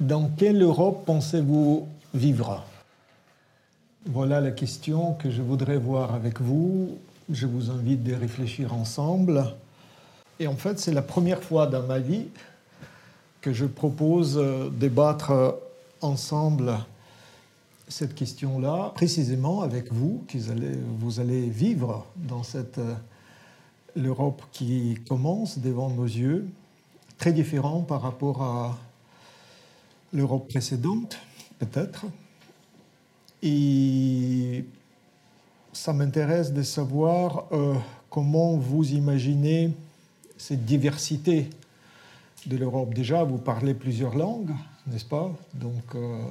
Dans quelle Europe pensez-vous vivre? Voilà la question que je voudrais voir avec vous. Je vous invite de réfléchir ensemble. Et en fait, c'est la première fois dans ma vie que je propose débattre ensemble cette question-là, précisément avec vous, que vous allez vivre dans cette euh, l'Europe qui commence devant nos yeux, très différent par rapport à l'Europe précédente, peut-être. Et ça m'intéresse de savoir euh, comment vous imaginez cette diversité de l'Europe. Déjà, vous parlez plusieurs langues, n'est-ce pas? Donc, euh,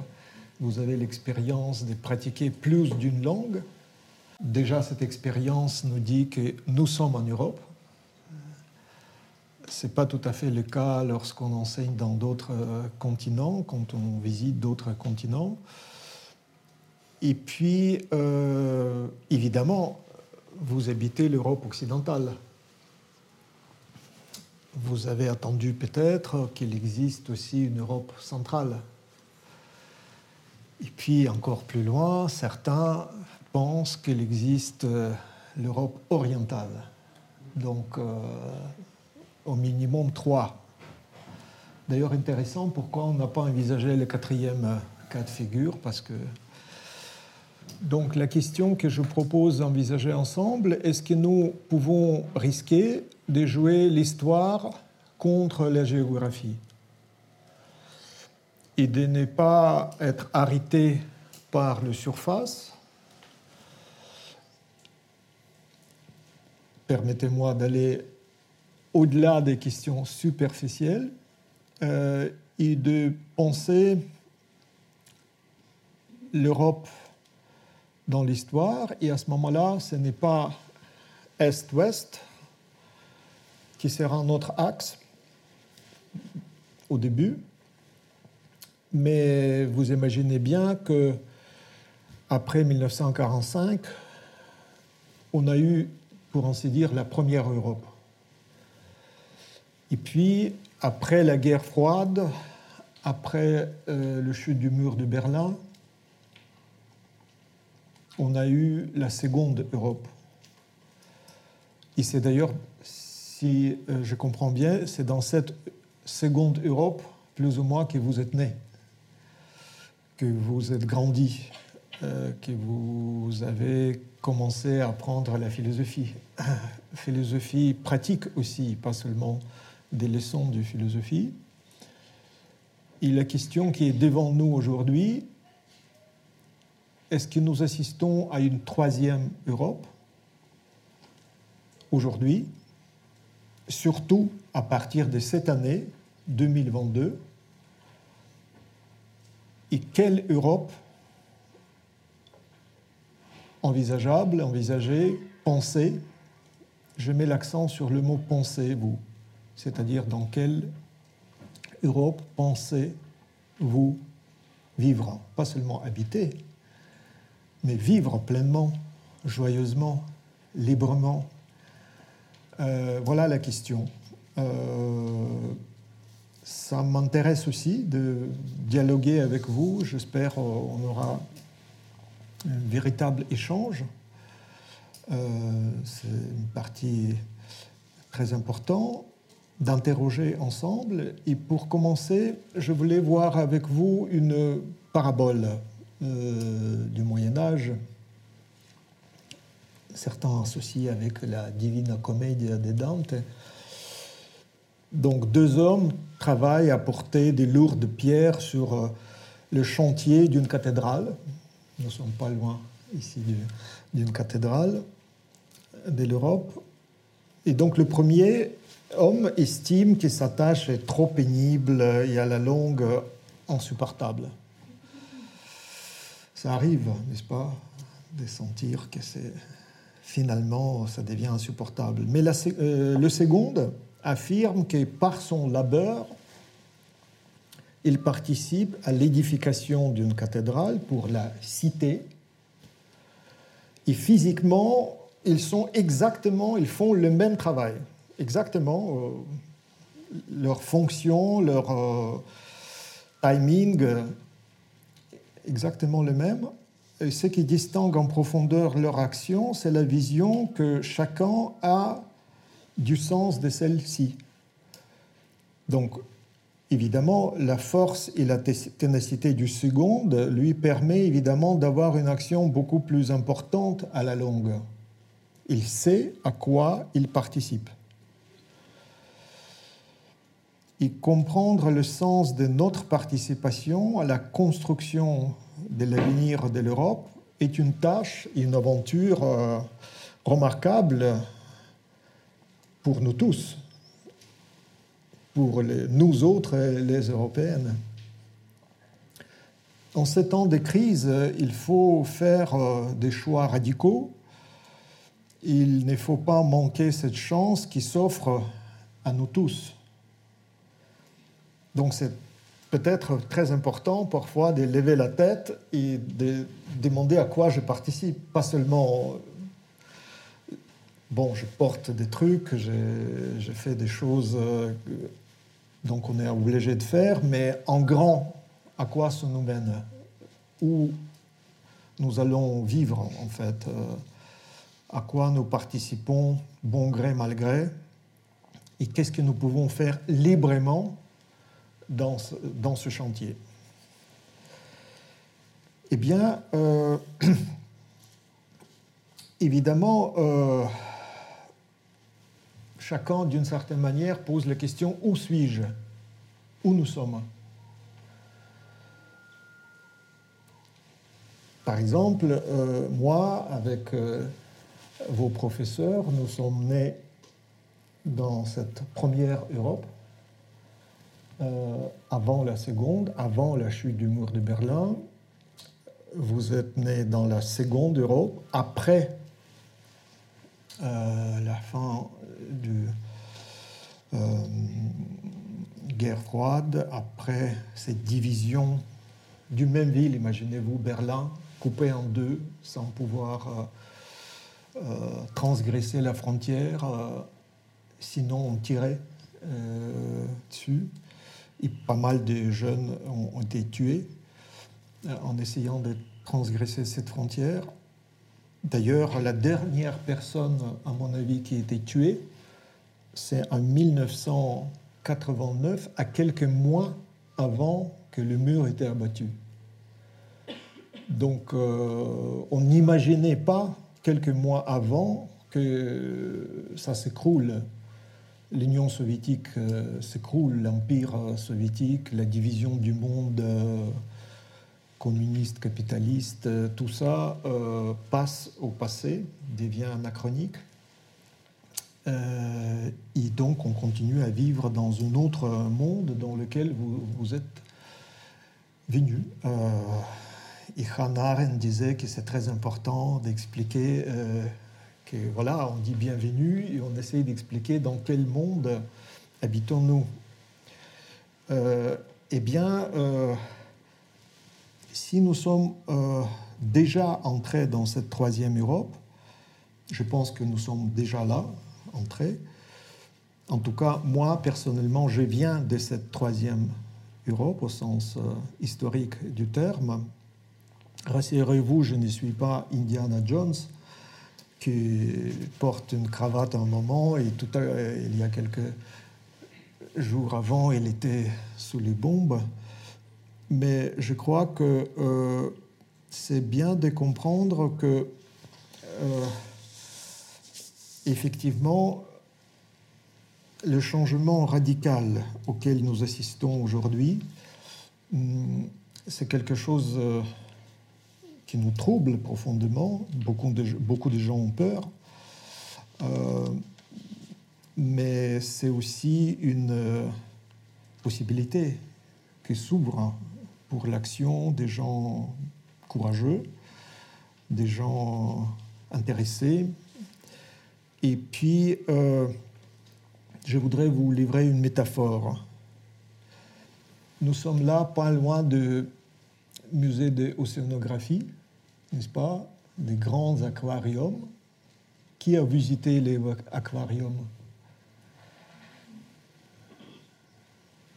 vous avez l'expérience de pratiquer plus d'une langue. Déjà, cette expérience nous dit que nous sommes en Europe. Ce n'est pas tout à fait le cas lorsqu'on enseigne dans d'autres euh, continents, quand on visite d'autres continents. Et puis, euh, évidemment, vous habitez l'Europe occidentale. Vous avez attendu peut-être qu'il existe aussi une Europe centrale. Et puis, encore plus loin, certains pensent qu'il existe euh, l'Europe orientale. Donc, au minimum trois. D'ailleurs, intéressant, pourquoi on n'a pas envisagé le quatrième cas de figure Parce que. Donc, la question que je propose d'envisager ensemble, est-ce que nous pouvons risquer de jouer l'histoire contre la géographie? Et de ne pas être arrêté par le surface Permettez-moi d'aller au-delà des questions superficielles euh, et de penser l'Europe dans l'histoire. Et à ce moment-là, ce n'est pas Est-Ouest qui sera notre axe au début, mais vous imaginez bien que après 1945, on a eu, pour ainsi dire, la première Europe. Et puis, après la guerre froide, après euh, le chute du mur de Berlin, on a eu la seconde Europe. Et c'est d'ailleurs, si euh, je comprends bien, c'est dans cette seconde Europe, plus ou moins, que vous êtes né, que vous êtes grandi, euh, que vous avez commencé à apprendre la philosophie. philosophie pratique aussi, pas seulement des leçons de philosophie. Et la question qui est devant nous aujourd'hui, est-ce que nous assistons à une troisième Europe aujourd'hui, surtout à partir de cette année 2022 Et quelle Europe envisageable, envisagée, pensée? Je mets l'accent sur le mot penser, vous c'est-à-dire dans quelle Europe pensez-vous vivre Pas seulement habiter, mais vivre pleinement, joyeusement, librement. Euh, voilà la question. Euh, ça m'intéresse aussi de dialoguer avec vous. J'espère qu'on aura un véritable échange. Euh, c'est une partie très importante d'interroger ensemble. Et pour commencer, je voulais voir avec vous une parabole euh, du Moyen Âge, certains associés avec la Divina Commedia de Dante. Donc deux hommes travaillent à porter des lourdes pierres sur euh, le chantier d'une cathédrale. Nous ne sommes pas loin ici d'une cathédrale de l'Europe. Et donc le premier homme estime que sa tâche est trop pénible et à la longue insupportable. Ça arrive, n'est-ce pas, de sentir que finalement ça devient insupportable. Mais euh, le second affirme que par son labeur, il participe à l'édification d'une cathédrale pour la cité. Et physiquement, ils sont exactement, ils font le même travail exactement euh, leur fonction, leur, euh, timing exactement le même. Ce qui distingue en profondeur leur action, c'est la vision que chacun a du sens de celle-ci. Donc, évidemment, la force et la ténacité du second lui permet évidemment d'avoir une action beaucoup plus importante à la longue. Il sait à quoi il participe. Et comprendre le sens de notre participation à la construction de l'avenir de l'Europe est une tâche, une aventure euh, remarquable pour nous tous pour nous autres, les Européennes. En ces temps de crise, il faut faire euh, des choix radicaux. Il ne faut pas manquer cette chance qui s'offre à nous tous. Donc c'est peut-être très important parfois de lever la tête et de demander à quoi je participe. Pas seulement, bon, je porte des trucs, je fais des choses euh, donc on est obligé de faire, mais en grand, à quoi ça nous mène? Où nous allons vivre en fait euh, À quoi nous participons bon gré, mal gré Et qu'est-ce que nous pouvons faire librement dans ce, chantier. Eh bien, euh, évidemment, euh, chacun, d'une certaine manière, pose la question où suis-je? Où nous sommes? Par exemple, euh, moi, avec vos professeurs, nous sommes nés dans cette première Europe, avant la seconde, avant la chute du mur de Berlin. Vous êtes nés dans la seconde Europe, après la fin de euh, guerre froide, après cette division d'une même ville, imaginez-vous Berlin, coupée en deux sans pouvoir euh, euh, transgresser la frontière, sinon on tirait dessus. Et pas mal de jeunes ont été tués en essayant de transgresser cette frontière. D'ailleurs, la dernière personne, à mon avis, qui a été tuée, c'est en 1989, à quelques mois avant que le mur ait été abattu. Donc, euh, on n'imaginait pas, quelques mois avant, que ça s'écroule. L'Union soviétique euh, s'écroule, l'Empire soviétique, la division du monde. Euh, communiste, capitaliste, euh, tout ça euh, passe au passé, devient anachronique. Euh, et donc on continue à vivre dans un autre monde dans lequel vous, vous êtes venu. et Hannah disait que c'est très important d'expliquer voilà, on dit bienvenue et on essaye d'expliquer dans quel monde habitons-nous. eh bien, si nous sommes euh, déjà entrés dans cette troisième Europe, je pense que nous sommes déjà là, entrés. En tout cas, moi, personnellement, je viens de cette troisième Europe au sens euh, historique du terme. Rassurez-vous, je ne suis pas Indiana Jones qui porte une cravate à un moment et tout à, il y a quelques jours avant, il était sous les bombes. Mais je crois que euh, c'est bien de comprendre que, euh, effectivement, le changement radical auquel nous assistons aujourd'hui, hum, c'est quelque chose euh, qui nous trouble profondément. Beaucoup de, beaucoup de gens ont peur. mais c'est aussi une possibilité qui s'ouvre pour l'action des gens courageux, des gens intéressés. Et puis, euh, je voudrais vous livrer une métaphore. Nous sommes là, pas loin du musée d'océanographie, n'est-ce pas Des grands aquariums. Qui a visité les aquariums?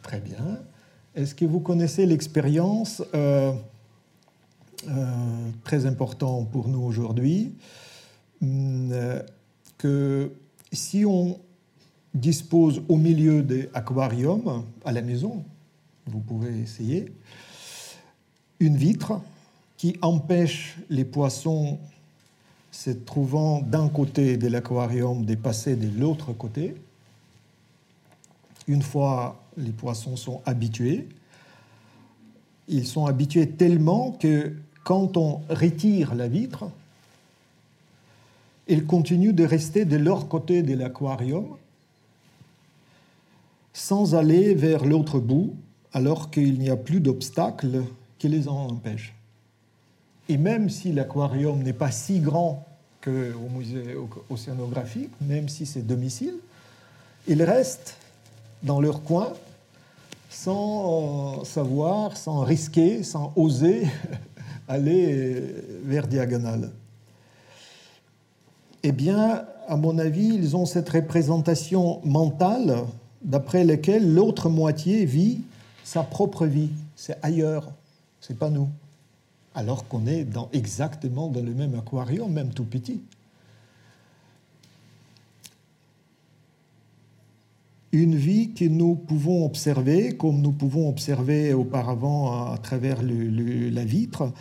Très bien. Est-ce que vous connaissez l'expérience euh, euh, très importante pour nous aujourd'hui euh, que si on dispose au milieu des aquariums à la maison, vous pouvez essayer, une vitre qui empêche les poissons se trouvant d'un côté de l'aquarium de passer de l'autre côté. Une fois les poissons sont habitués, ils sont habitués tellement que quand on retire la vitre, ils continuent de rester de leur côté de l'aquarium sans aller vers l'autre bout, alors qu'il n'y a plus d'obstacle qui les en empêche. Et même si l'aquarium n'est pas si grand qu'au musée océanographique, même si c'est domicile, ils restent dans leur coin sans savoir, sans risquer, sans oser aller vers diagonale. Eh bien, à mon avis, ils ont cette représentation mentale d'après laquelle l'autre moitié vit sa propre vie. C'est ailleurs, c'est pas nous. Alors qu'on est dans, exactement dans le même aquarium, même tout petit. Une vie que nous pouvons observer, comme nous pouvons observer auparavant à travers la vitre,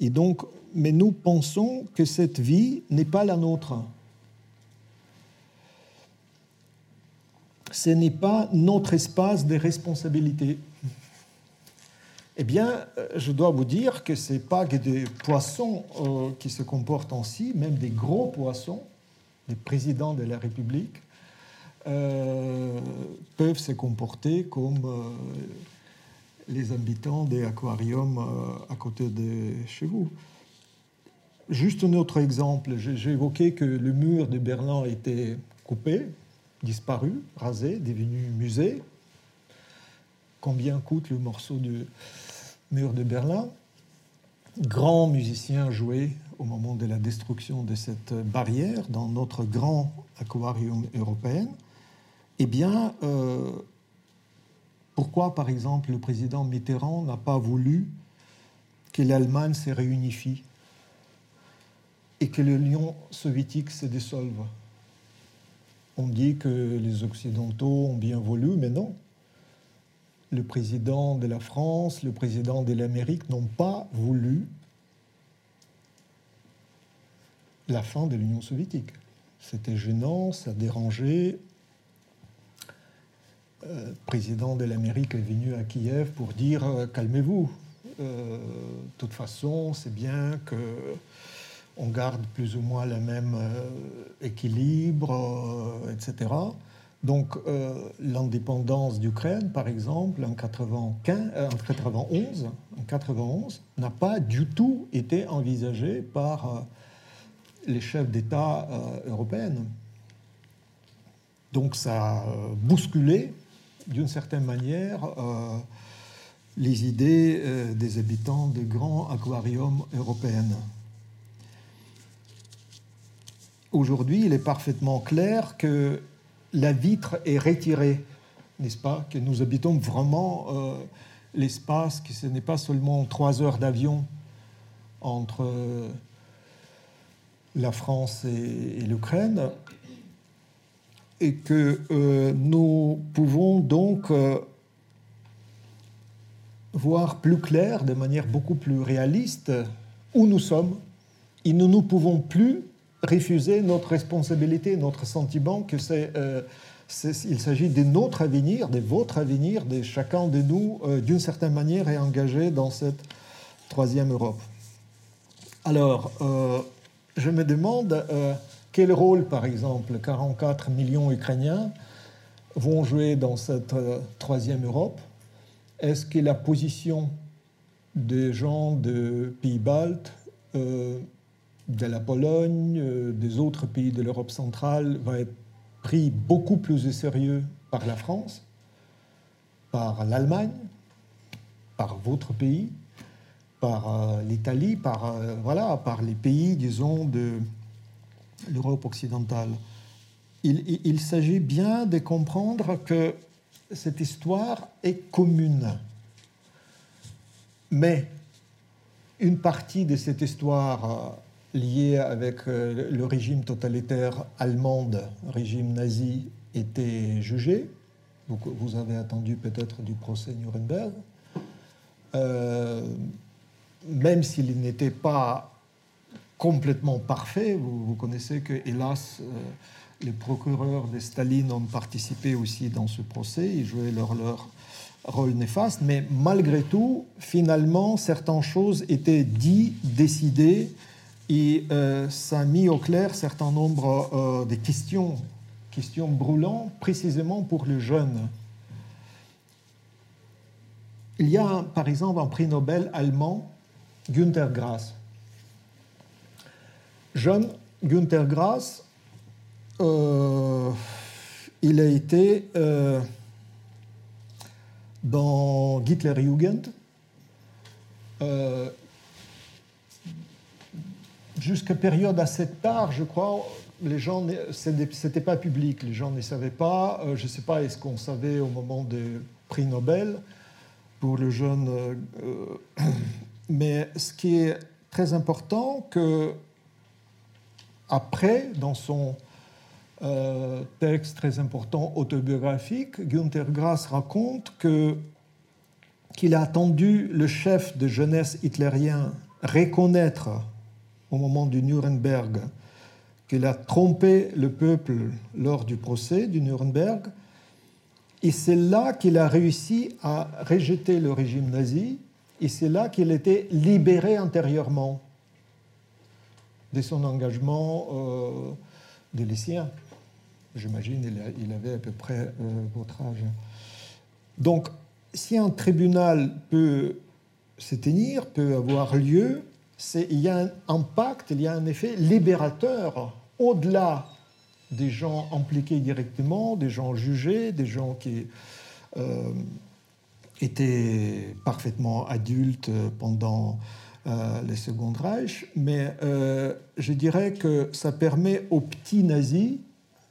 et donc, mais nous pensons que cette vie n'est pas la nôtre. Ce n'est pas notre espace de responsabilité. Eh bien, euh, je dois vous dire que ce n'est pas que des poissons euh, qui se comportent ainsi, même des gros poissons, les présidents de la République, euh, peuvent se comporter comme les habitants des aquariums à côté de chez vous. Juste un autre exemple, j'ai évoqué que le mur de Berlin était coupé, disparu, rasé, devenu musée. Combien coûte le morceau de mur de Berlin Grand musicien joué au moment de la destruction de cette barrière dans notre grand aquarium européen. Eh bien, euh, pourquoi, par exemple, le président Mitterrand n'a pas voulu que l'Allemagne se réunifie et que l'Union soviétique se dissolve? On dit que les Occidentaux ont bien voulu, mais non. Le président de la France, le président de l'Amérique n'ont pas voulu la fin de l'Union soviétique. C'était gênant, ça dérangeait, le euh, président de l'Amérique est venu à Kiev pour dire euh, calmez-vous. Euh, de toute façon, c'est bien que on garde plus ou moins le même équilibre, etc. Donc, l'indépendance d'Ukraine, par exemple, en, 95, en 91, en 91, n'a pas du tout été envisagée par les chefs d'État européens. Donc, ça a bousculé d'une certaine manière euh, les idées euh, des habitants des grands aquariums européens. Aujourd'hui, il est parfaitement clair que la vitre est retirée, n'est-ce pas Que nous habitons vraiment euh, l'espace, que ce n'est pas seulement trois heures d'avion entre la France et l'Ukraine, et que euh, nous pouvons donc euh, voir plus clair, de manière beaucoup plus réaliste, où nous sommes, et nous ne pouvons plus refuser notre responsabilité, notre sentiment que c'est, euh, il s'agit de notre avenir, de votre avenir, de chacun de nous, d'une certaine manière, est engagé dans cette troisième Europe. Alors, je me demande quel rôle, par exemple, 44 millions Ukrainiens vont jouer dans cette euh, troisième Europe? Est-ce que la position des gens de pays baltes, euh, de la Pologne, euh, des autres pays de l'Europe centrale va être pris beaucoup plus au sérieux par la France, par l'Allemagne, par votre pays, par l'Italie, par, voilà, par les pays, disons, de, l'Europe occidentale. Il, s'agit bien de comprendre que cette histoire est commune. mais une partie de cette histoire liée avec le régime totalitaire allemand, régime nazi, était jugée. Vous avez attendu peut-être du procès Nuremberg. même s'il n'était pas complètement parfait. Vous, connaissez que, hélas, euh, les procureurs de Staline ont participé aussi dans ce procès, ils jouaient leur, leur rôle néfaste, mais malgré tout, finalement, certaines choses étaient dites, décidées, et euh, ça a mis au clair certain nombre euh, de questions, questions brûlantes, précisément pour les jeunes. Il y a, par exemple, un prix Nobel allemand, Günther Grass, Jeune Günther Grass, euh, il a été dans Hitlerjugend jusqu'à période assez tard, je crois. Les gens, c'était pas public, les gens ne savaient pas. je ne sais pas, est-ce qu'on savait au moment des prix Nobel pour le jeune. mais ce qui est très important, que après, dans son euh, texte très important autobiographique, Günther Grass raconte que qu'il a attendu le chef de jeunesse hitlérien reconnaître au moment du Nuremberg qu'il a trompé le peuple lors du procès du Nuremberg. Et c'est là qu'il a réussi à rejeter le régime nazi, et c'est là qu'il était libéré intérieurement de son engagement euh, de lycéen. J'imagine il avait à peu près euh, votre âge. Donc, si un tribunal peut se tenir, peut avoir lieu, il y a un impact, il y a un effet libérateur au-delà des gens impliqués directement, des gens jugés, des gens qui euh, étaient parfaitement adultes pendant euh, les Second Reich, mais euh, je dirais que ça permet aux petits nazis,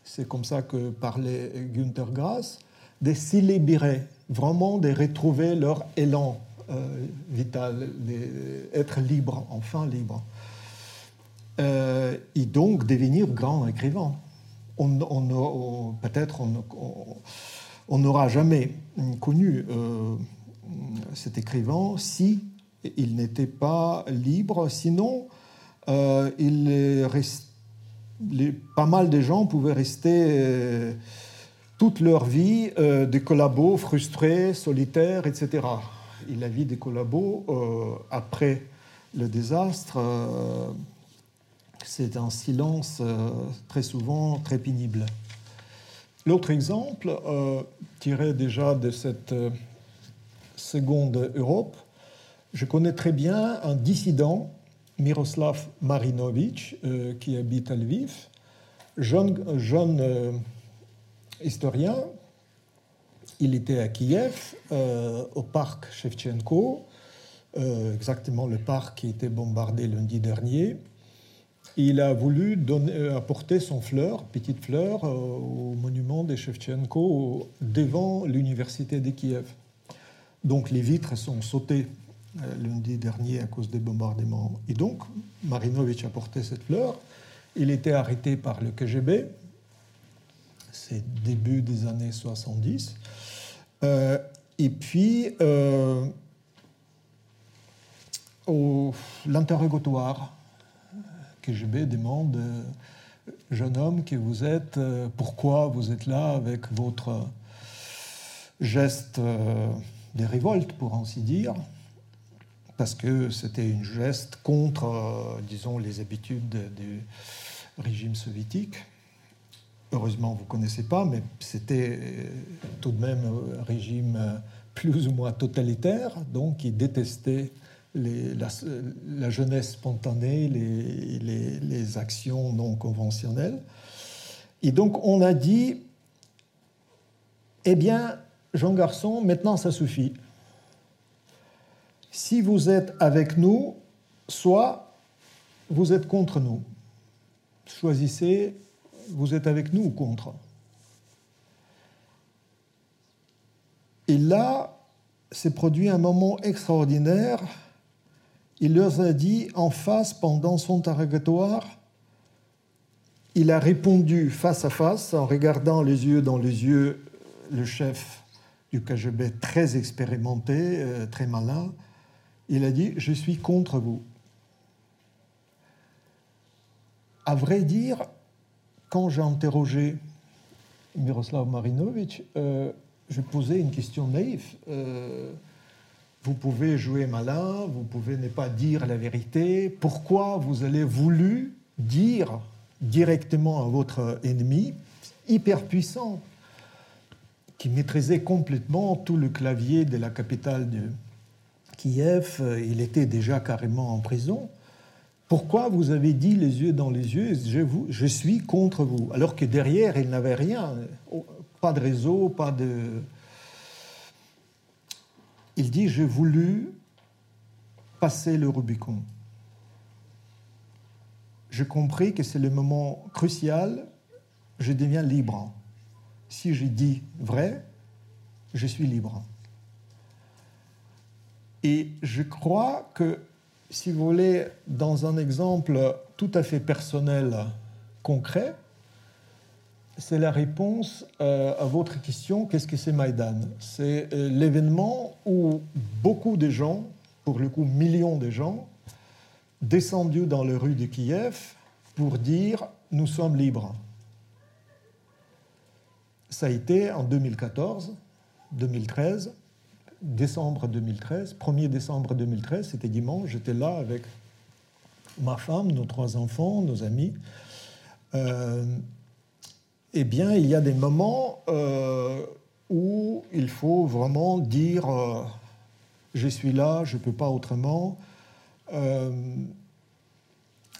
c'est comme ça que parlait Günther Grass, de s'y libérer, vraiment de retrouver leur élan euh, vital, d'être libre, enfin libre. et donc devenir grand écrivain. On, Peut-être on n'aura jamais connu cet écrivain si il n'était pas libre. Sinon, euh, reste, pas mal de gens pouvaient rester euh, toute leur vie euh, des collabos frustrés, solitaires, etc. Et la vie des collabos, après le désastre, c'est un silence très souvent très pénible. L'autre exemple, tiré déjà de cette seconde Europe, je connais très bien un dissident, Miroslav Marinovitch, euh, qui habite à Lviv, jeune, euh, historien. Il était à Kiev, euh, au parc Shevchenko, exactement le parc qui été bombardé lundi dernier. Il a voulu donner, apporter son fleur, petite fleur, au monument de Shevchenko devant l'université de Kiev. Donc les vitres sont sautées euh, lundi dernier à cause des bombardements. Et donc, Marinovitch a porté cette fleur. Il était arrêté par le KGB. C'est début des années 70. Euh, et puis, euh, l'interrogatoire, KGB demande jeune homme qui vous êtes, pourquoi vous êtes là avec votre geste de révolte, pour ainsi dire parce que c'était un geste contre, euh, disons, les habitudes du régime soviétique. Heureusement, vous ne connaissez pas, mais c'était euh, tout de même un régime euh, plus ou moins totalitaire, donc qui détestait la, jeunesse spontanée, les, les, actions non conventionnelles. Et donc on a dit, eh bien, Jean Garçon, maintenant ça suffit si vous êtes avec nous, soit vous êtes contre nous. Choisissez, vous êtes avec nous ou contre. Et là, s'est produit un moment extraordinaire. Il leur a dit en face pendant son interrogatoire, il a répondu face à face en regardant les yeux dans les yeux le chef du KGB très expérimenté, euh, très malin. Il a dit, je suis contre vous. À vrai dire, quand j'ai interrogé Miroslav Marinovitch, euh, je posais une question naïve. Euh, vous pouvez jouer malin, vous pouvez ne pas dire la vérité. Pourquoi vous allez voulu dire directement à votre ennemi, hyper puissant, qui maîtrisait complètement tout le clavier de la capitale de Kiev, il était déjà carrément en prison, pourquoi vous avez dit les yeux dans les yeux, je, je suis contre vous, alors que derrière, il n'avait rien, pas de réseau, pas de... Il dit, j'ai voulu passer le Rubicon. J'ai compris que c'est le moment crucial, je deviens libre. Si je dis vrai, je suis libre. Et je crois que si vous voulez, dans un exemple tout à fait personnel, concret, c'est la réponse euh, à votre question qu'est-ce que c'est Maïdan? C'est euh, l'événement où beaucoup de gens, pour le coup millions de gens, descendus dans les rues de Kiev pour dire nous sommes libres. Ça a été en 2014, 2013, décembre 2013, 1er décembre 2013, c'était dimanche, j'étais là avec ma femme, nos trois enfants, nos amis. Euh, eh bien, il y a des moments euh, où il faut vraiment dire euh, je suis là, je ne peux pas autrement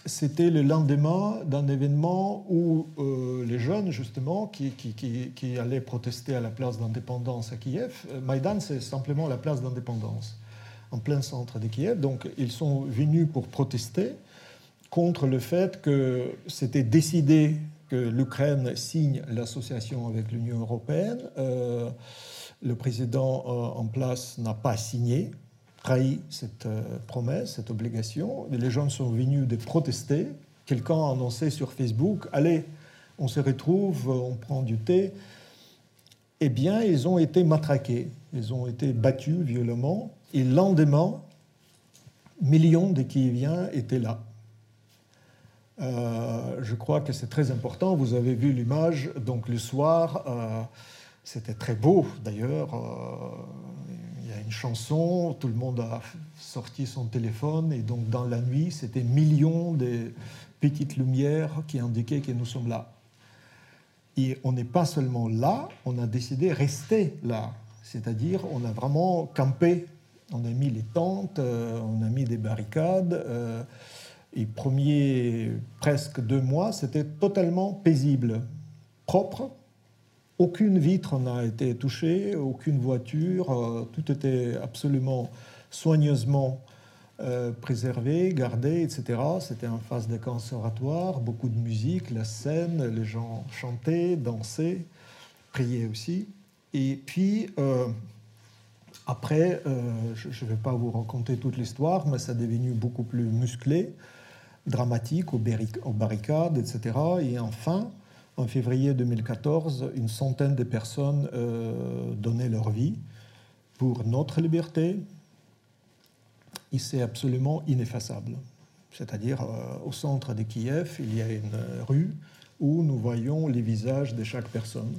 c'était le lendemain d'un événement où euh, les jeunes, justement, qui, allaient protester à la place d'indépendance à Kiev, euh, Maïdan, c'est simplement la place d'indépendance, en plein centre de Kiev. Donc, ils sont venus pour protester contre le fait que c'était décidé que l'Ukraine signe l'association avec l'Union européenne. Euh, le président en place n'a pas signé, trahi cette euh, promesse, cette obligation. Les gens sont venus de protester. Quelqu'un a annoncé sur Facebook Allez, on se retrouve, on prend du thé. Eh bien, ils ont été matraqués, ils ont été battus violemment. Et le lendemain, millions de Kieviens étaient là. Euh, je crois que c'est très important. Vous avez vu l'image, donc le soir, euh, c'était très beau d'ailleurs une chanson, tout le monde a sorti son téléphone, et donc dans la nuit, c'était millions de petites lumières qui indiquaient que nous sommes là. Et on n'est pas seulement là, on a décidé de rester là. C'est-à-dire, on a vraiment campé. On a mis les tentes, euh, on a mis des barricades. Euh, et premiers presque deux mois, c'était totalement paisible, propre, aucune vitre n'a été touchée, aucune voiture, euh, tout était absolument soigneusement euh, préservé, gardé, etc. C'était en phase de conservatoire, beaucoup de musique, la scène, les gens chantaient, dansaient, priaient aussi. Et puis, euh, après, je ne vais pas vous raconter toute l'histoire, mais ça est devenu beaucoup plus musclé, dramatique, aux, barricades, etc. Et enfin, en février 2014, une centaine de personnes euh, donnaient leur vie pour notre liberté. Et c'est absolument ineffaçable. C'est-à-dire, euh, au centre de Kiev, il y a une rue où nous voyons les visages de chaque personne.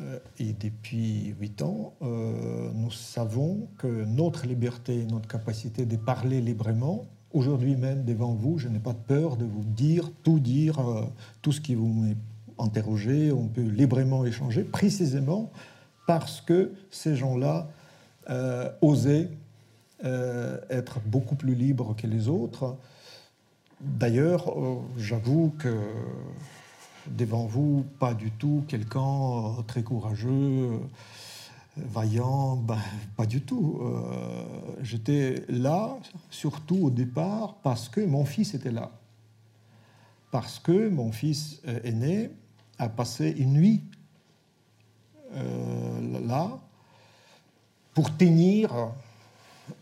Euh, et depuis huit ans, nous savons que notre liberté, notre capacité de parler librement, Aujourd'hui même, devant vous, je n'ai pas peur de vous dire, tout dire, euh, tout ce qui vous interrogé, on peut librement échanger, précisément parce que ces gens-là euh, osaient euh, être beaucoup plus libres que les autres. D'ailleurs, j'avoue que devant vous, pas du tout quelqu'un très courageux vaillant, ben, pas du tout. Euh, j'étais là, surtout au départ, parce que mon fils était là. Parce que mon fils euh, aîné a passé une nuit euh, là, pour tenir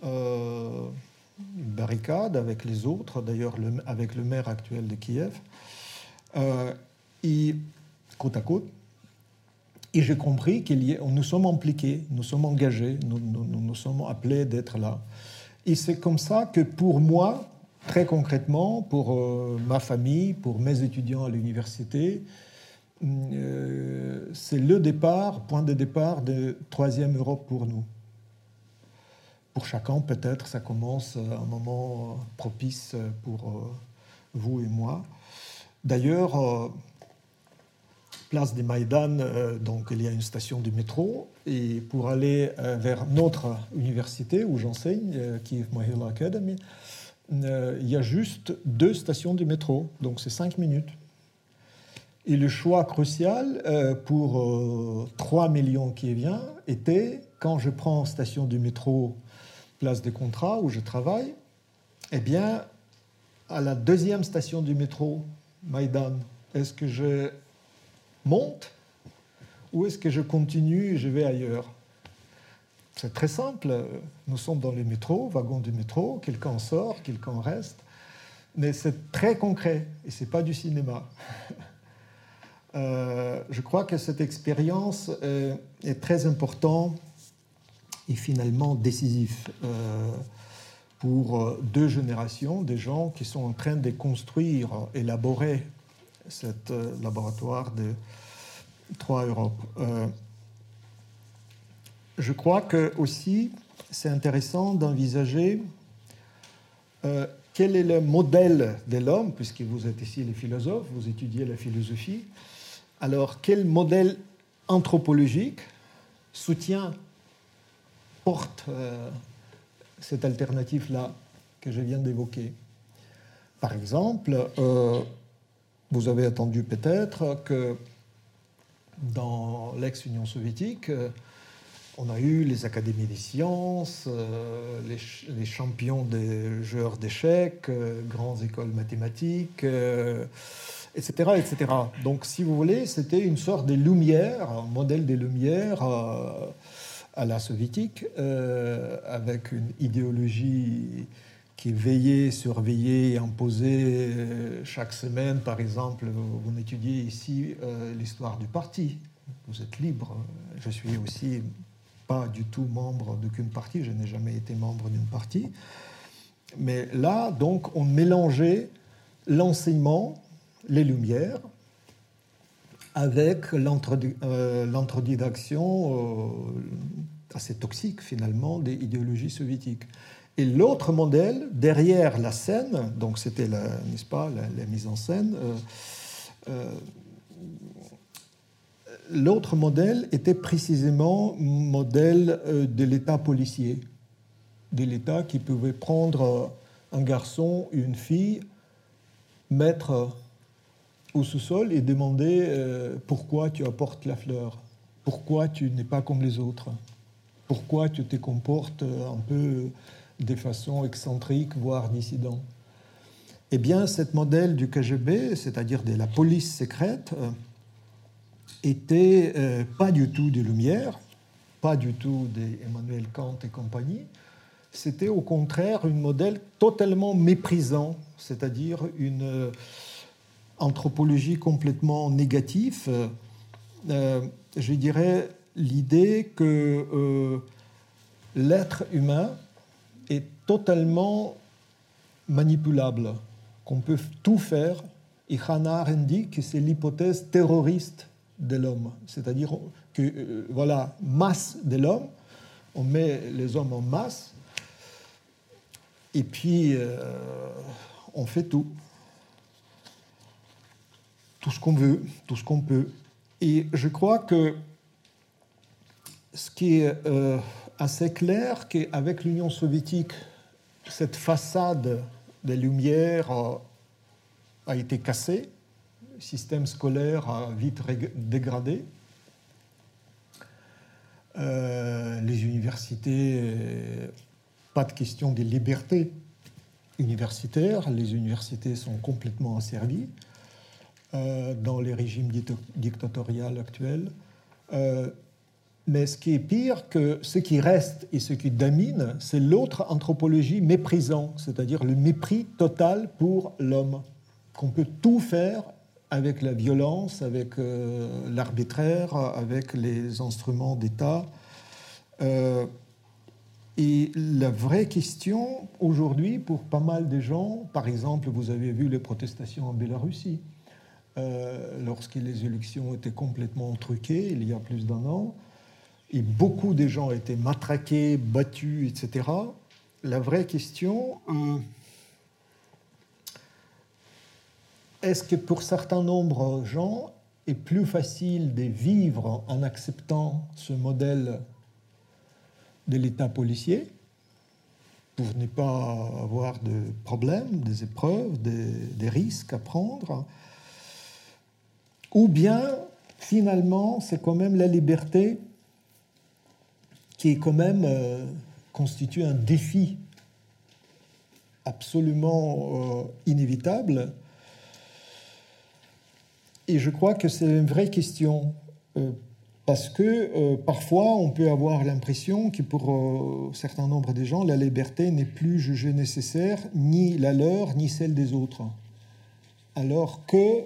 une barricade avec les autres, d'ailleurs avec le maire actuel de Kiev, et côte à côte. Et j'ai compris que nous sommes impliqués, nous sommes engagés, nous, nous sommes appelés d'être là. Et c'est comme ça que pour moi, très concrètement, pour euh, ma famille, pour mes étudiants à l'université, euh, c'est le départ, point de départ de troisième Europe pour nous. Pour chacun, peut-être, ça commence un moment propice pour vous et moi. D'ailleurs, place des Maïdan, euh, donc il y a une station de métro. Et pour aller euh, vers notre université où j'enseigne, euh, Kiev Mahila Academy, il y a juste deux stations de métro, donc c'est cinq minutes. Et le choix crucial pour 3 millions qui vient était quand je prends station du métro Place des Contrats où je travaille, eh bien, à la deuxième station du métro, Maïdan, est-ce que je monte ou est-ce que je continue et je vais ailleurs C'est très simple. Nous sommes dans le métro, wagon du métro, quelqu'un sort, quelqu'un reste. Mais c'est très concret et ce n'est pas du cinéma. Euh, je crois que cette expérience euh, est très importante et finalement décisif euh, pour deux générations, des gens qui sont en train de construire, élaborer cet euh, laboratoire de 3 Europe. Euh, je crois que aussi c'est intéressant d'envisager euh, quel est le modèle de l'homme, puisque vous êtes ici les philosophes, vous étudiez la philosophie. Alors, quel modèle anthropologique soutient, porte cette alternative-là que je viens d'évoquer? Par exemple, vous avez entendu peut-être que dans l'ex-Union soviétique, euh, on a eu les académies des sciences, euh, les, champions des joueurs d'échecs, euh, grandes écoles mathématiques, etc., etc. Donc, si vous voulez, c'était une sorte de lumière, un modèle des lumières à la soviétique, avec une idéologie qui veillait, surveillait, imposait euh, chaque semaine, par exemple, vous étudiez ici euh, l'histoire du parti. Vous êtes libre. Je suis aussi pas du tout membre d'aucune partie. Je n'ai jamais été membre d'une partie. Mais là, donc, on mélangeait l'enseignement, les lumières, avec euh, l'introduction assez toxique, finalement, des idéologies soviétiques. Et l'autre modèle, derrière la scène, donc c'était, n'est-ce pas, la, mise en scène, euh, euh, l'autre modèle était précisément modèle euh, de l'État policier, de l'État qui pouvait prendre un garçon, une fille, mettre au sous-sol et demander pourquoi tu apportes la fleur, pourquoi tu n'es pas comme les autres, pourquoi tu te comportes un peu de façon excentrique, voire dissident. Eh bien, ce modèle du KGB, c'est-à-dire de la police secrète, euh, était euh, pas du tout des Lumières, pas du tout d'Emmanuel Kant et compagnie. C'était au contraire un modèle totalement méprisant, c'est-à-dire une euh, anthropologie complètement négative. je dirais l'idée que l'être humain est totalement manipulable, qu'on peut tout faire. Et Hannah Arendt dit que c'est l'hypothèse terroriste de l'homme, c'est-à-dire que, euh, voilà, masse de l'homme, on met les hommes en masse, et puis euh, on fait tout. Tout ce qu'on veut, tout ce qu'on peut. Et je crois que ce qui est euh, assez clair qu'avec l'Union soviétique, cette façade des Lumières a, été cassée, le système scolaire a vite dégradé. Euh, les universités, pas de question des libertés universitaires, les universités sont complètement asservies euh, dans les régimes dictatoriaux actuels. Mais ce qui est pire que ce qui reste et ce qui domine, c'est l'autre anthropologie méprisant, c'est-à-dire le mépris total pour l'homme, qu'on peut tout faire avec la violence, avec euh, l'arbitraire, avec les instruments d'État. Euh, et la vraie question aujourd'hui pour pas mal de gens, par exemple, vous avez vu les protestations en Biélorussie, euh, lorsque les élections étaient complètement truquées il y a plus d'un an, et beaucoup de gens étaient matraqués, battus, etc. La vraie question, euh, est-ce que pour certains nombres de gens, est plus facile de vivre en acceptant ce modèle de l'État policier pour ne pas avoir de problèmes, des épreuves, des, risques à prendre, ou bien finalement c'est quand même la liberté qui est quand même euh, constitue un défi absolument euh, inévitable. Et je crois que c'est une vraie question. Euh, parce que parfois on peut avoir l'impression que pour un certain nombre de gens, la liberté n'est plus jugée nécessaire, ni la leur, ni celle des autres. Alors que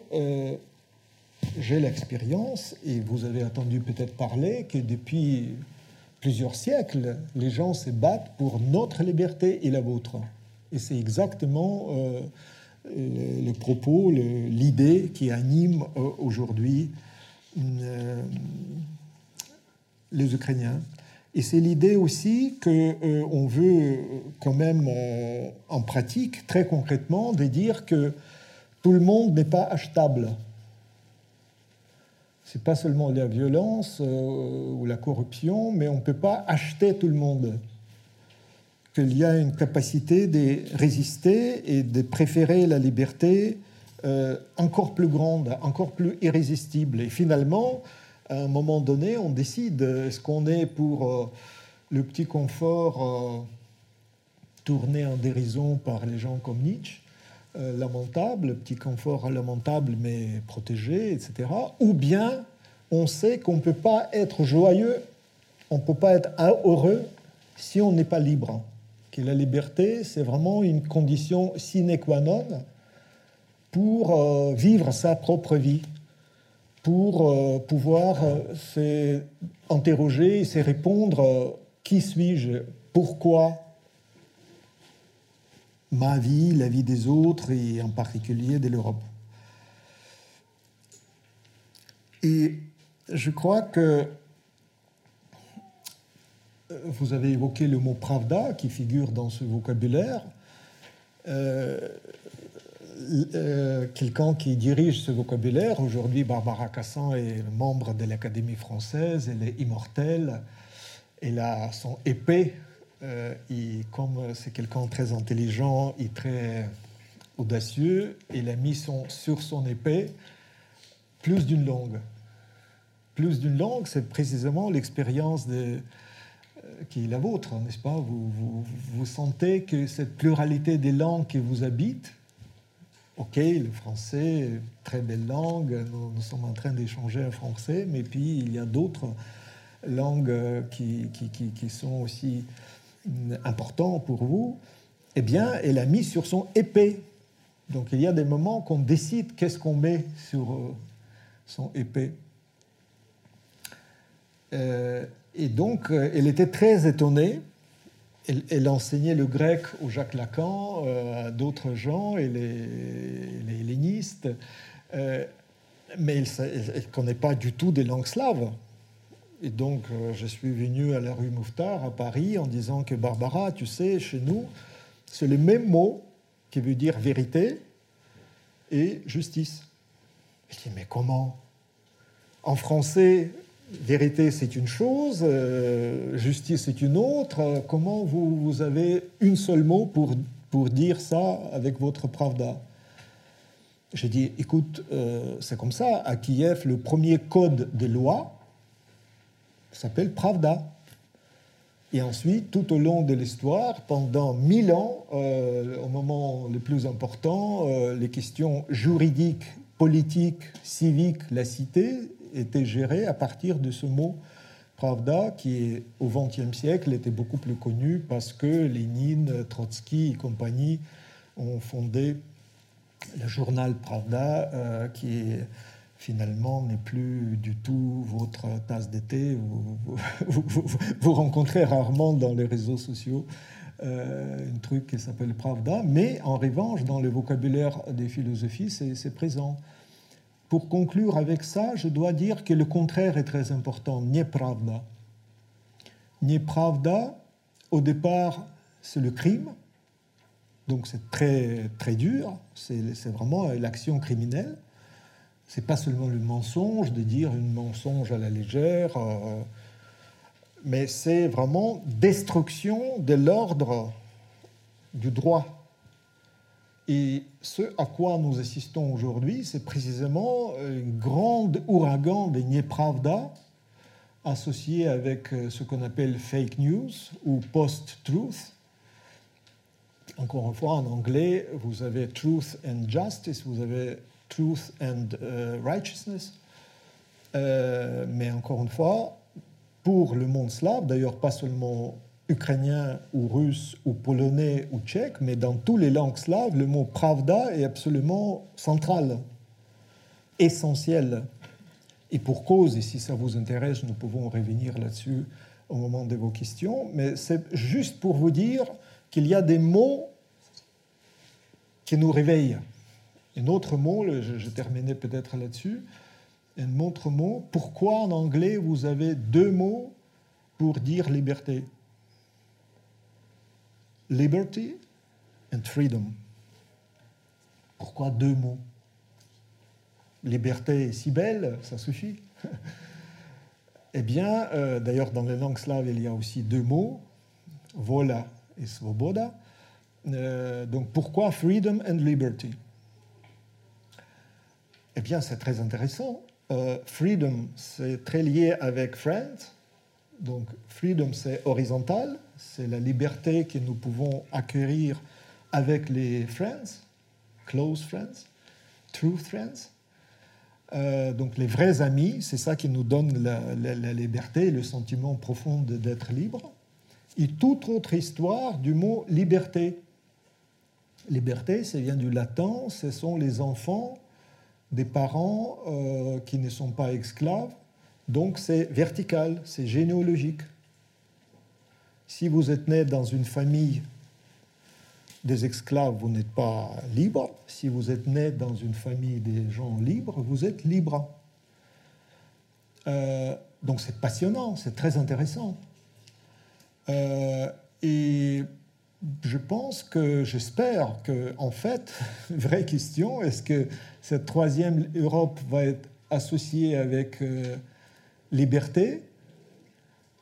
j'ai l'expérience, et vous avez entendu peut-être parler, que depuis plusieurs siècles, les gens se battent pour notre liberté et la vôtre. Et c'est exactement le, propos, l'idée qui anime aujourd'hui les Ukrainiens. Et c'est l'idée aussi qu'on euh, veut euh, quand même euh, en pratique, très concrètement, de dire que tout le monde n'est pas achetable. C'est pas seulement la violence ou la corruption, mais on ne peut pas acheter tout le monde. Qu'il y a une capacité de résister et de préférer la liberté encore plus grande, encore plus irrésistible. Et finalement, à un moment donné, on décide est-ce qu'on est pour euh, le petit confort euh, tourné en dérision par les gens comme Nietzsche, euh, lamentable, le petit confort lamentable mais protégé, etc. Ou bien on sait qu'on ne peut pas être joyeux, on ne peut pas être heureux si on n'est pas libre. Que la liberté, c'est vraiment une condition sine qua non pour vivre sa propre vie pour euh, pouvoir euh, s'interroger et répondre euh, qui suis-je Pourquoi ma vie, la vie des autres et en particulier de l'Europe Et je crois que vous avez évoqué le mot pravda qui figure dans ce vocabulaire. Euh, quelqu'un qui dirige ce vocabulaire. Aujourd'hui, Barbara Cassan est membre de l'Académie française, elle est immortelle, elle a son épée, euh, et comme c'est quelqu'un très intelligent et très audacieux, il a mis son, sur son épée plus d'une langue. Plus d'une langue, c'est précisément l'expérience euh, qui est la vôtre, n'est-ce pas? Vous, vous, sentez que cette pluralité des langues qui vous habitent, Ok, le français, très belle langue, nous, sommes en train d'échanger en français, mais puis il y a d'autres langues qui, qui, sont aussi importantes pour vous. Eh bien, elle a mis sur son épée. Donc il y a des moments qu'on décide qu'est-ce qu'on met sur euh, son épée. Euh, et donc, euh, elle était très étonnée elle, enseignait le grec au Jacques Lacan, à d'autres gens, et les, hellénistes, euh, mais elle ne connaît pas du tout des langues slaves. Et donc, euh, je suis venu à la rue Mouffetard, à Paris, en disant que Barbara, tu sais, chez nous, c'est le même mot qui veut dire vérité et justice. Je dis, mais comment? En français, vérité, c'est une chose, euh, justice, c'est une autre. Comment vous, vous, avez une seule mot pour, pour dire ça avec votre pravda? J'ai dit, écoute, euh, c'est comme ça. À Kiev, le premier code de loi s'appelle pravda. Et ensuite, tout au long de l'histoire, pendant mille ans, euh, au moment le plus important, les questions juridiques, politiques, civiques, la cité, était géré à partir de ce mot Pravda, qui au XXe siècle était beaucoup plus connu parce que Lénine, Trotsky et compagnie ont fondé le journal Pravda, euh, qui finalement n'est plus du tout votre tasse d'été. Vous, vous, rencontrez rarement dans les réseaux sociaux euh, un truc qui s'appelle Pravda, mais en revanche, dans le vocabulaire des philosophies, c'est présent. Pour conclure avec ça, je dois dire que le contraire est très important, Nepravda. Nepravda, au départ, c'est le crime, donc c'est très, très dur, c'est vraiment l'action criminelle. C'est pas seulement le mensonge, de dire un mensonge à la légère, euh, mais c'est vraiment destruction de l'ordre du droit et ce à quoi nous assistons aujourd'hui, c'est précisément un grand ouragan de Nepravda associé avec euh, ce qu'on appelle fake news ou post-truth. Encore une fois, en anglais, vous avez truth and justice, vous avez truth and euh, righteousness. Euh, mais encore une fois, pour le monde slave, d'ailleurs pas seulement ukrainien ou russe ou polonais ou tchèque, mais dans toutes les langues slaves, le mot pravda est absolument central, essentiel. Et pour cause, et si ça vous intéresse, nous pouvons revenir là-dessus au moment de vos questions, mais c'est juste pour vous dire qu'il y a des mots qui nous réveillent. Un autre mot, je, terminais peut-être là-dessus, un autre mot, pourquoi en anglais vous avez deux mots pour dire liberté? Liberty and freedom. Pourquoi deux mots? Liberté est si belle, ça suffit. eh bien, euh, d'ailleurs, dans les langues slaves, il y a aussi deux mots, vola et svoboda. Euh, donc, pourquoi freedom and liberty? Eh bien, c'est très intéressant. Euh, freedom, c'est très lié avec friends. Donc, freedom, c'est horizontal, c'est la liberté que nous pouvons acquérir avec les friends, close friends, true friends. Euh, donc les vrais amis, c'est ça qui nous donne la, la liberté, le sentiment profond d'être libre. Et toute autre histoire du mot liberté. Liberté, ça vient du latin, ce sont les enfants des parents euh, qui ne sont pas esclaves, donc c'est vertical, c'est généalogique. Si vous êtes né dans une famille des esclaves, vous n'êtes pas libre. Si vous êtes né dans une famille des gens libres, vous êtes libre. Euh, donc c'est passionnant, c'est très intéressant. Euh, et je pense que, j'espère que, en fait, vraie question, est-ce que cette troisième Europe va être associée avec euh, liberté,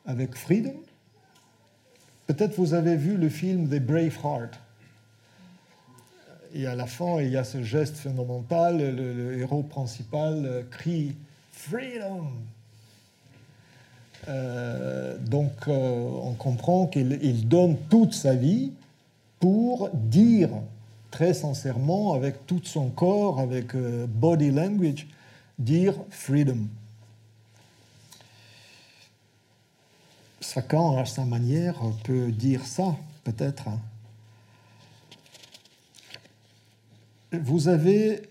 avec freedom Peut-être vous avez vu le film The Braveheart. Et à la fin, il y a ce geste fondamental, le, héros principal euh, crie Freedom euh, donc on comprend qu'il donne toute sa vie pour dire très sincèrement, avec tout son corps, avec body language, dire freedom. Chacun, à sa manière, peut dire ça, peut-être. Hein. Vous avez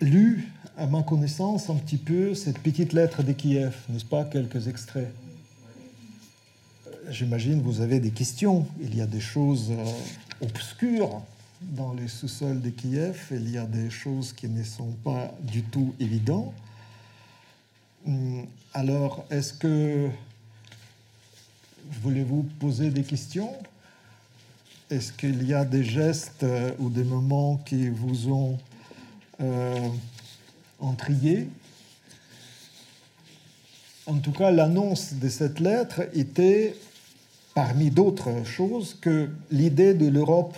lu, à ma connaissance, un petit peu cette petite lettre de Kiev, n'est-ce pas Quelques extraits? J'imagine vous avez des questions. Il y a des choses euh, obscures dans les sous-sols de Kiev. Il y a des choses qui ne sont pas du tout évidentes. Hum, alors, est-ce que Voulez-vous poser des questions? Est-ce qu'il y a des gestes euh, ou des moments qui vous ont euh, En tout cas, l'annonce de cette lettre était, parmi d'autres choses, que l'idée de l'Europe,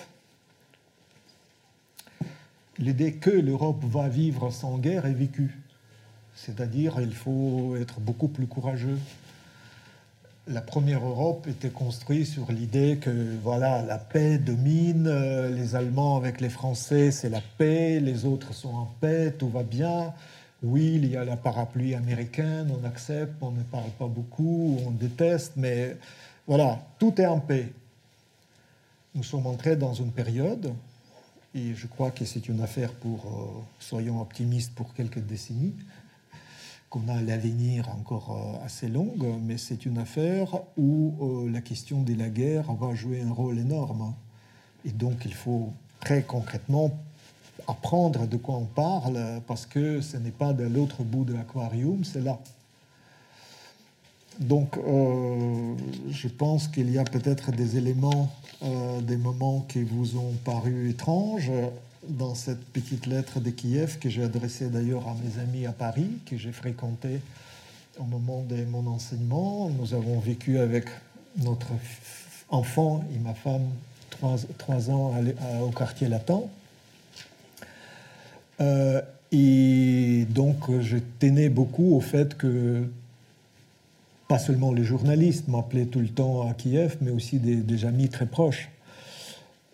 l'idée que l'Europe va vivre sans guerre est vécue. C'est-à-dire, il faut être beaucoup plus courageux, la première Europe était construite sur l'idée que voilà la paix domine, euh, les Allemands avec les Français c'est la paix, les autres sont en paix, tout va bien. oui, il y a la parapluie américaine, on accepte, on ne parle pas beaucoup, on déteste, mais voilà, tout est en paix. Nous sommes entrés dans une période, et je crois que c'est une affaire pour, euh, soyons optimistes, pour quelques décennies, qu'on a l'avenir encore euh, assez long, mais c'est une affaire où euh, la question de la guerre va jouer un rôle énorme. Et donc il faut très concrètement apprendre de quoi on parle, parce que ce n'est pas de l'autre bout de l'aquarium, c'est là. Donc, euh, je pense qu'il y a peut-être des éléments, euh, des moments qui vous ont paru étranges dans cette petite lettre de Kiev que j'ai adressée d'ailleurs à mes amis à Paris, que j'ai fréquenté au moment de mon enseignement. Nous avons vécu avec notre enfant et ma femme trois, ans au quartier latin. Euh, et donc, je tenais beaucoup au fait que pas seulement les journalistes m'appelaient tout le temps à Kiev, mais aussi des, amis très proches.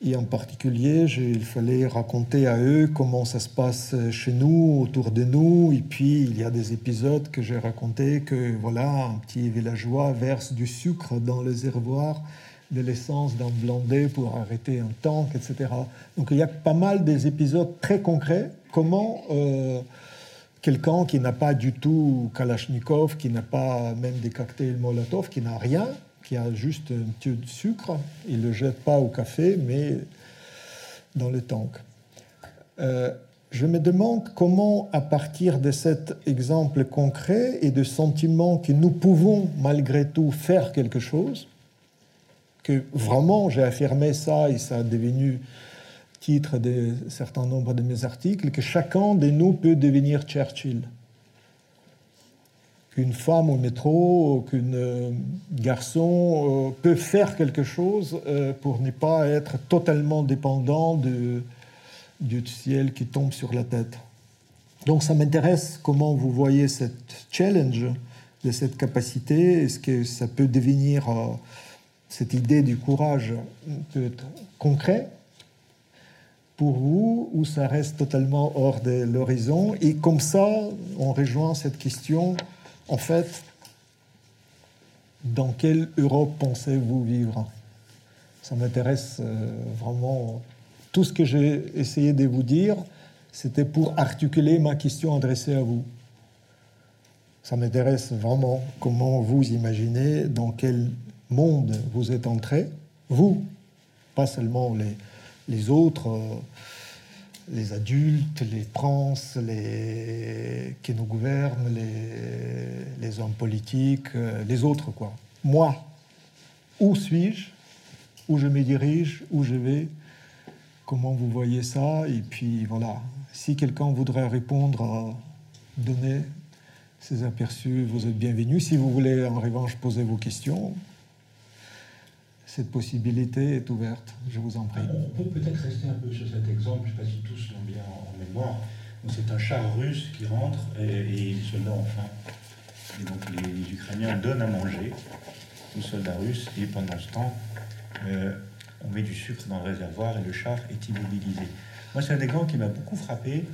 Et en particulier, il fallait raconter à eux comment ça se passe chez nous, autour de nous. Et puis, il y a des épisodes que j'ai racontés que, voilà, un petit villageois verse du sucre dans le réservoir de l'essence d'un blindé pour arrêter un tank, etc. Donc, il y a pas mal des épisodes très concrets. Comment... Euh, quelqu'un qui n'a pas du tout Kalachnikov, qui n'a pas même des cocktails Molotov, qui n'a rien, qui a juste un petit de sucre, il ne le jette pas au café, mais dans le tank. Euh, je me demande comment, à partir de cet exemple concret et de sentiments que nous pouvons malgré tout faire quelque chose, que vraiment j'ai affirmé ça et ça a devenu titre de certain nombre de mes articles, que chacun de nous peut devenir Churchill. Qu'une femme au métro, qu'un euh, garçon euh, peut faire quelque chose euh, pour ne pas être totalement dépendant du ciel qui tombe sur la tête. Donc ça m'intéresse comment vous voyez cette challenge de cette capacité. Est-ce que ça peut devenir, cette idée du courage peut être concret? Pour vous ou ça reste totalement hors de l'horizon Et comme ça, on rejoint cette question, en fait, dans quelle Europe pensez-vous vivre? Ça m'intéresse euh, vraiment. Tout ce que j'ai essayé de vous dire, c'était pour articuler ma question adressée à vous. Ça m'intéresse vraiment comment vous imaginez dans quel monde vous êtes entré, vous, pas seulement les, les autres, euh, les adultes, les trans, les qui nous gouvernent, les, hommes politiques, euh, les autres, quoi. Moi, où suis-je? Où je me dirige? Où je vais? Comment vous voyez ça? Et puis voilà, si quelqu'un voudrait répondre, donner ses aperçus, vous êtes bienvenus. Si vous voulez en revanche poser vos questions, cette possibilité est ouverte. Je vous en prie. On peut peut-être rester un peu sur cet exemple, je ne sais pas si tous l'ont bien en mémoire. C'est un char russe qui rentre et, les soldats ont faim. Et donc les, Ukrainiens donnent à manger aux soldats russes et pendant ce temps, euh, on met du sucre dans le réservoir et le char est immobilisé. Moi, c'est un exemple qui m'a beaucoup frappé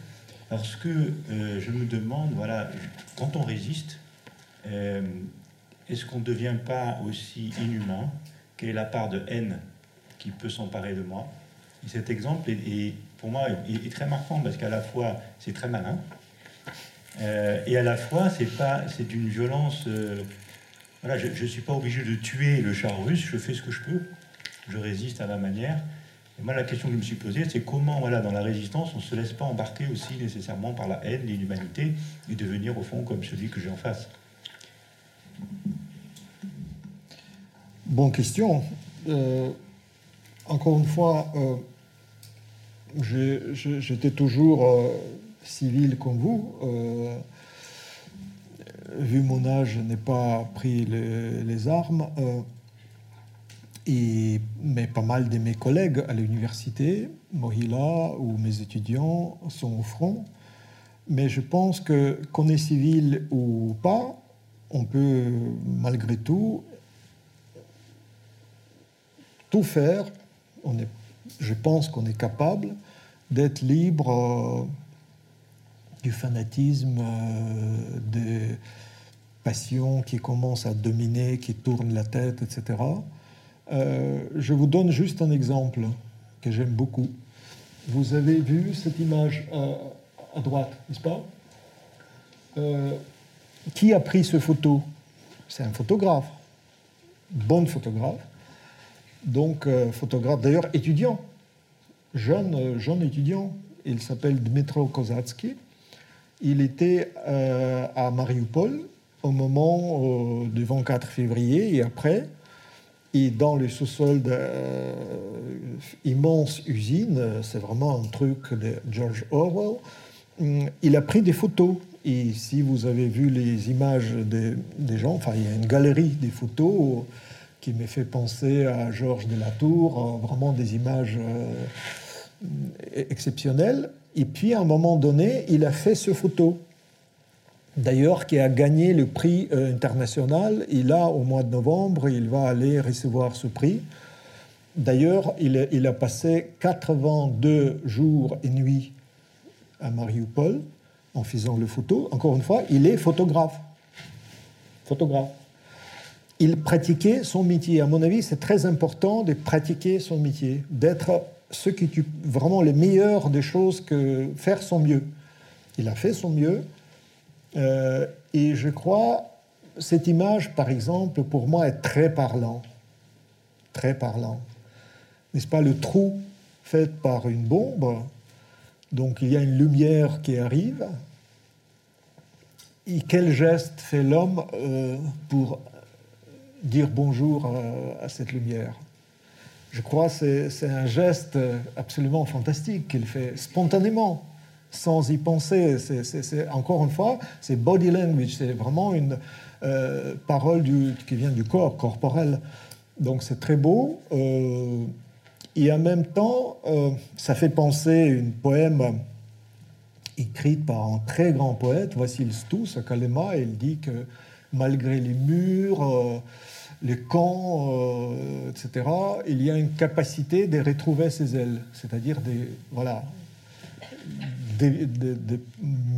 parce que euh, je me demande, voilà, quand on résiste, euh, est-ce qu'on ne devient pas aussi inhumain quelle est la part de haine qui peut s'emparer de moi. Et cet exemple est, pour moi est, très marquant parce qu'à la fois c'est très malin euh, et à la fois c'est pas c'est d'une violence. Euh, voilà, je ne suis pas obligé de tuer le char russe, je fais ce que je peux, je résiste à ma manière. Et moi, la question que je me suis posée, c'est comment, voilà, dans la résistance, on ne se laisse pas embarquer aussi nécessairement par la haine, l'inhumanité, et devenir au fond comme celui que j'ai en face. Bonne question. Euh, encore une fois, euh, j'étais toujours euh, civil comme vous. vu mon âge, je n'ai pas pris les, armes. Et, mais pas mal de mes collègues à l'université, Mohila ou mes étudiants, sont au front. Mais je pense que qu'on est civil ou pas, on peut malgré tout tout faire. On est, je pense qu'on est capable d'être libre euh, du fanatisme, des passions qui commencent à dominer, qui tournent la tête, etc. je vous donne juste un exemple que j'aime beaucoup. Vous avez vu cette image à droite, n'est-ce pas? Qui a pris ce photo? C'est un photographe, bon photographe donc euh, photographe, d'ailleurs étudiant, jeune, euh, jeune étudiant. Il s'appelle Dmitro Kozatsky. Il était euh, à Mariupol au moment du 24 février et après. Et dans le sous-sol d'immense usine, c'est vraiment un truc de George Orwell, il a pris des photos. Et si vous avez vu les images des, des gens, enfin, il y a une galerie des photos qui m'a fait penser à Georges de la Tour, euh, vraiment des images euh, exceptionnelles. Et puis, à un moment donné, il a fait ce photo, d'ailleurs, qui a gagné le prix euh, international. Il a, au mois de novembre, il va aller recevoir ce prix. D'ailleurs, il, il, a passé 82 jours et nuits à Mariupol en faisant le photo. Encore une fois, il est photographe. Photographe il pratiquait son métier. À mon avis, c'est très important de pratiquer son métier, d'être ce qui tue vraiment les meilleures des choses que faire son mieux. Il a fait son mieux. Euh, et je crois, cette image, par exemple, pour moi, est très parlant. Très parlant. N'est-ce pas le trou fait par une bombe? Donc il y a une lumière qui arrive. Et quel geste fait l'homme euh, pour dire bonjour à, cette lumière. Je crois que c'est un geste absolument fantastique qu'il fait spontanément, sans y penser. C'est encore une fois, c'est body language, c'est vraiment une euh, parole du, qui vient du corps, corporel. Donc c'est très beau. Euh, et en même temps, euh, ça fait penser une poème écrite par un très grand poète, Vassil Stous, à Kalema, et il dit que malgré les murs, les camps, euh, etc., il y a une capacité de retrouver ses ailes, c'est-à-dire de,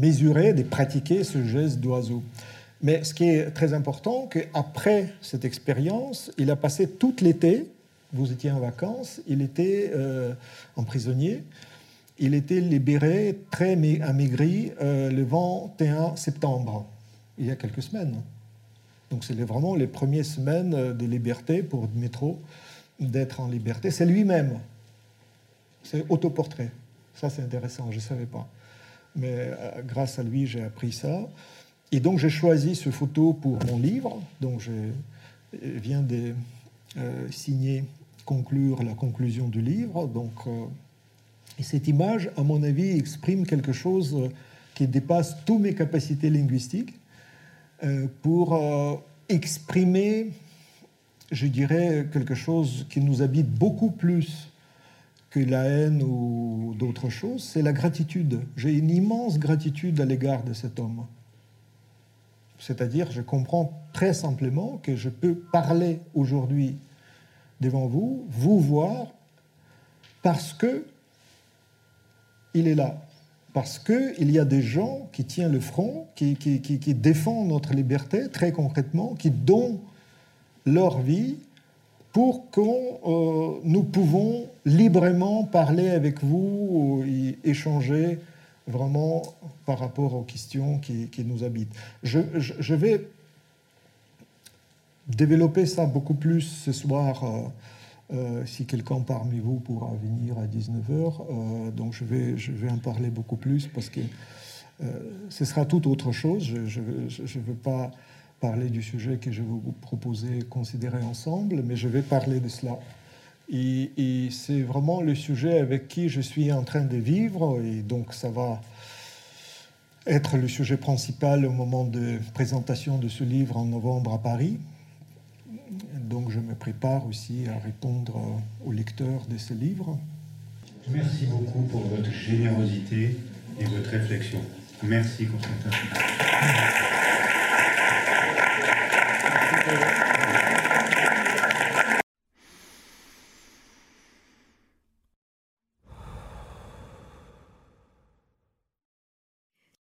mesurer, de pratiquer ce geste d'oiseau. Mais ce qui est très important, qu'après cette expérience, il a passé tout l'été, vous étiez en vacances, il était euh, en prisonnier, il était libéré, très amaigri, euh, le 21 septembre, il y a quelques semaines. Donc c'est vraiment les premières semaines euh, de liberté pour Métro, d'être en liberté. C'est lui-même. C'est autoportrait. Ça c'est intéressant, je ne savais pas. Mais euh, grâce à lui, j'ai appris ça. Et donc j'ai choisi ce photo pour mon livre. Donc je viens de euh, signer, conclure la conclusion du livre. Donc, et cette image, à mon avis, exprime quelque chose qui dépasse toutes mes capacités linguistiques euh, pour euh, exprimer, je dirais, quelque chose qui nous habite beaucoup plus que la haine ou d'autres choses, c'est la gratitude. J'ai une immense gratitude à l'égard de cet homme. C'est-à-dire, je comprends très simplement que je peux parler aujourd'hui devant vous, vous voir, parce que il est là parce qu'il y a des gens qui tiennent le front, qui, défendent notre liberté très concrètement, qui donnent leur vie pour que euh, nous pouvons librement parler avec vous et échanger vraiment par rapport aux questions qui, nous habitent. Je, vais développer ça beaucoup plus ce soir. Euh, euh, si quelqu'un parmi vous pourra venir à 19h, euh, donc je vais, en parler beaucoup plus parce que euh, ce sera tout autre chose. Je ne veux pas parler du sujet que je vais vous proposer, considérer ensemble, mais je vais parler de cela. Et c'est vraiment le sujet avec qui je suis en train de vivre, et donc ça va être le sujet principal au moment de présentation de ce livre en novembre à Paris donc je me prépare aussi à répondre aux lecteurs de ce livre. Merci beaucoup pour votre générosité et votre réflexion. Merci Constantin.